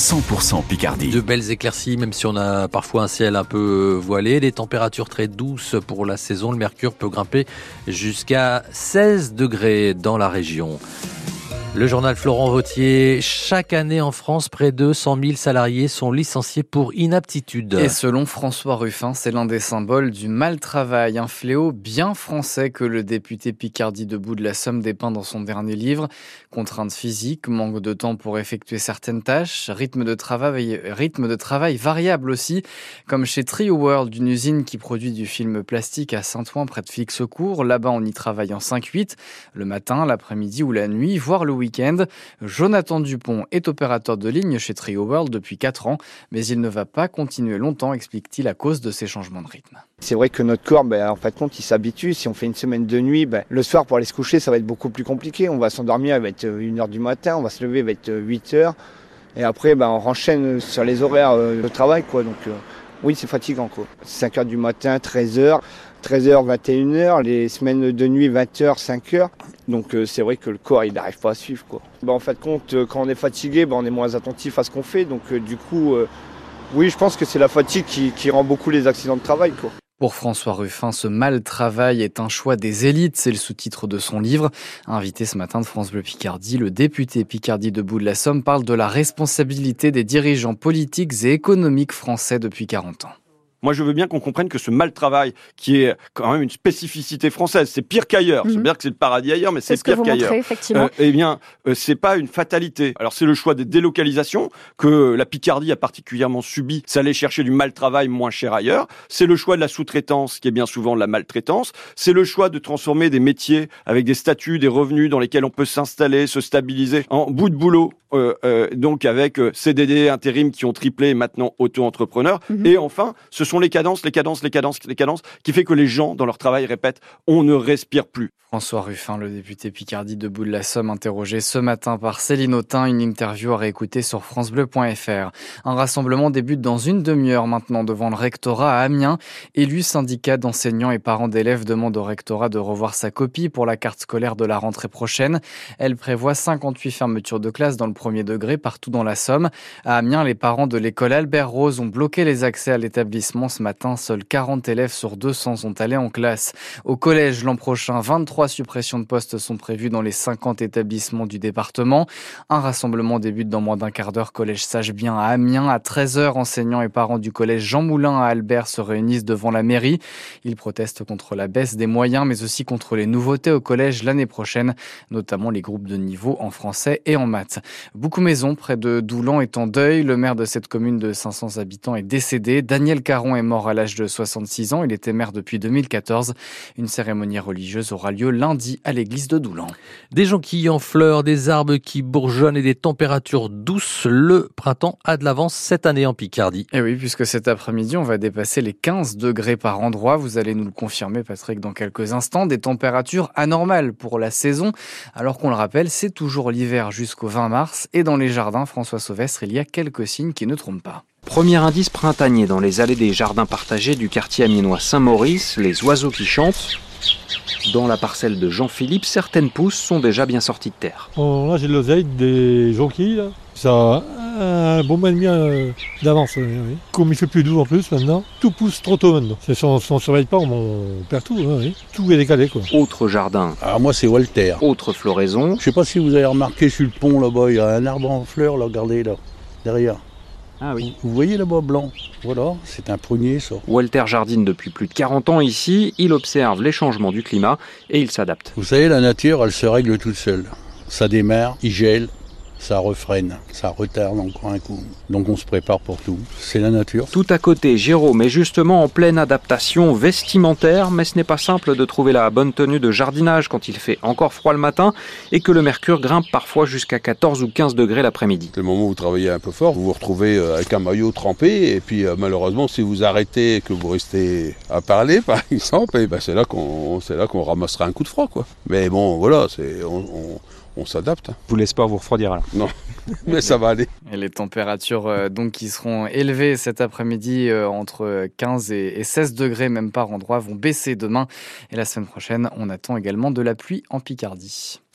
100% Picardie. De belles éclaircies, même si on a parfois un ciel un peu voilé. Des températures très douces pour la saison. Le mercure peut grimper jusqu'à 16 degrés dans la région. Le journal Florent Vautier, chaque année en France, près de 100 000 salariés sont licenciés pour inaptitude. Et selon François Ruffin, c'est l'un des symboles du mal-travail, un fléau bien français que le député Picardie debout de la Somme dépeint dans son dernier livre. Contraintes physiques, manque de temps pour effectuer certaines tâches, rythme de travail, rythme de travail variable aussi, comme chez Trio World, une usine qui produit du film plastique à Saint-Ouen près de Fixecourt. Là-bas, on y travaille en 5-8, le matin, l'après-midi ou la nuit, voire le Jonathan Dupont est opérateur de ligne chez Trio World depuis 4 ans, mais il ne va pas continuer longtemps, explique-t-il, à cause de ces changements de rythme. C'est vrai que notre corps, ben, en fait, compte, il s'habitue. Si on fait une semaine de nuit, ben, le soir pour aller se coucher, ça va être beaucoup plus compliqué. On va s'endormir, il va être 1h du matin, on va se lever, il va être 8h. Et après, ben, on renchaîne sur les horaires de travail. Quoi. Euh, oui, c'est fatigant. Quoi. 5h du matin, 13h. 13h, 21h, les semaines de nuit, 20h, 5h. Donc euh, c'est vrai que le corps, il n'arrive pas à suivre. Quoi. Ben, en fait, compte, euh, quand on est fatigué, ben, on est moins attentif à ce qu'on fait. Donc euh, du coup, oui, je pense que c'est la fatigue qui, qui, rend beaucoup les accidents de travail. Quoi. Pour François Ruffin, ce mal travail est un choix des élites, c'est le sous-titre de son livre. Invité ce matin de France Bleu Picardie, le député Picardie debout de la Somme parle de la responsabilité des dirigeants politiques et économiques français depuis 40 ans. Moi, je veux bien qu'on comprenne que ce mal travail, qui est quand même une spécificité française, c'est pire qu'ailleurs. Mhm. C'est bien que c'est le paradis ailleurs, mais c'est ce que pire vous qu'ailleurs. effectivement. Euh, eh bien, euh, c'est pas une fatalité. Alors, c'est le choix des délocalisations que la Picardie a particulièrement subi. C'est aller chercher du mal travail moins cher ailleurs. C'est le choix de la sous-traitance, qui est bien souvent de la maltraitance. C'est le choix de transformer des métiers avec des statuts, des revenus dans lesquels on peut s'installer, se stabiliser en bout de boulot. Euh, euh, donc avec CDD, intérim qui ont triplé, et maintenant auto-entrepreneurs. Mhm. Et enfin, ce sont les cadences, les cadences, les cadences, les cadences, qui fait que les gens, dans leur travail, répètent, on ne respire plus. François Ruffin, le député Picardie debout de la Somme, interrogé ce matin par Céline Autain, une interview à réécouter sur francebleu.fr. Un rassemblement débute dans une demi-heure maintenant devant le rectorat à Amiens. Élus, syndicats d'enseignants et parents d'élèves demandent au rectorat de revoir sa copie pour la carte scolaire de la rentrée prochaine. Elle prévoit 58 fermetures de classes dans le premier degré partout dans la Somme. À Amiens, les parents de l'école Albert Rose ont bloqué les accès à l'établissement ce matin. Seuls 40 élèves sur 200 sont allés en classe. Au collège, l'an prochain, 23 suppressions de postes sont prévues dans les 50 établissements du département. Un rassemblement débute dans moins d'un quart d'heure. Collège Sage-Bien à Amiens. À 13h, enseignants et parents du collège Jean Moulin à Albert se réunissent devant la mairie. Ils protestent contre la baisse des moyens, mais aussi contre les nouveautés au collège l'année prochaine, notamment les groupes de niveau en français et en maths. Boucou-Maison, près de Doulan, est en deuil. Le maire de cette commune de 500 habitants est décédé. Daniel Caron est mort à l'âge de 66 ans. Il était maire depuis 2014. Une cérémonie religieuse aura lieu lundi à l'église de Doulan. Des jonquilles en fleurs, des arbres qui bourgeonnent et des températures douces. Le printemps a de l'avance cette année en Picardie. Et oui, puisque cet après-midi, on va dépasser les 15 degrés par endroit. Vous allez nous le confirmer, Patrick, dans quelques instants. Des températures anormales pour la saison. Alors qu'on le rappelle, c'est toujours l'hiver jusqu'au 20 mars. Et dans les jardins, François Sauvestre, il y a quelques signes qui ne trompent pas. Premier indice printanier dans les allées des jardins partagés du quartier amiénois Saint-Maurice, les oiseaux qui chantent. Dans la parcelle de Jean-Philippe, certaines pousses sont déjà bien sorties de terre. Bon, là, j'ai de l'oseille, des jonquilles. Là. Ça a un bon mois et demi euh, d'avance. oui, oui. Comme il fait plus doux en plus maintenant, tout pousse trop tôt maintenant. Si on ne surveille pas, on perd tout. hein, oui. Tout est décalé. Quoi. Autre jardin, Alors moi c'est Walter. autre floraison. Je sais pas si vous avez remarqué sur le pont là-bas, il y a un arbre en fleurs, là, regardez là, derrière. Ah oui. Vous voyez là-bas blanc Voilà, c'est un prunier ça. Walter jardine depuis plus de 40 ans ici, il observe les changements du climat et il s'adapte. Vous savez, la nature, elle se règle toute seule. Ça démarre, il gèle, ça refreine, ça retarde encore un coup. Donc on se prépare pour tout. C'est la nature. Tout à côté, Jérôme est justement en pleine adaptation vestimentaire, mais ce n'est pas simple de trouver la bonne tenue de jardinage quand il fait encore froid le matin et que le mercure grimpe parfois jusqu'à 14 ou 15 degrés l'après-midi. C'est le moment où vous travaillez un peu fort, vous vous retrouvez euh, avec un maillot trempé, et puis euh, malheureusement, si vous arrêtez et que vous restez à parler, par exemple, eh ben, c'est là qu'on ramassera un coup de froid, quoi. Mais bon, voilà, c'est on, on- on s'adapte. Vous laissez pas vous refroidir alors Non, mais ça va aller. Et les températures euh, donc qui seront élevées cet après-midi euh, entre 15 et, et 16 degrés même par endroit vont baisser demain. Et la semaine prochaine, on attend également de la pluie en Picardie.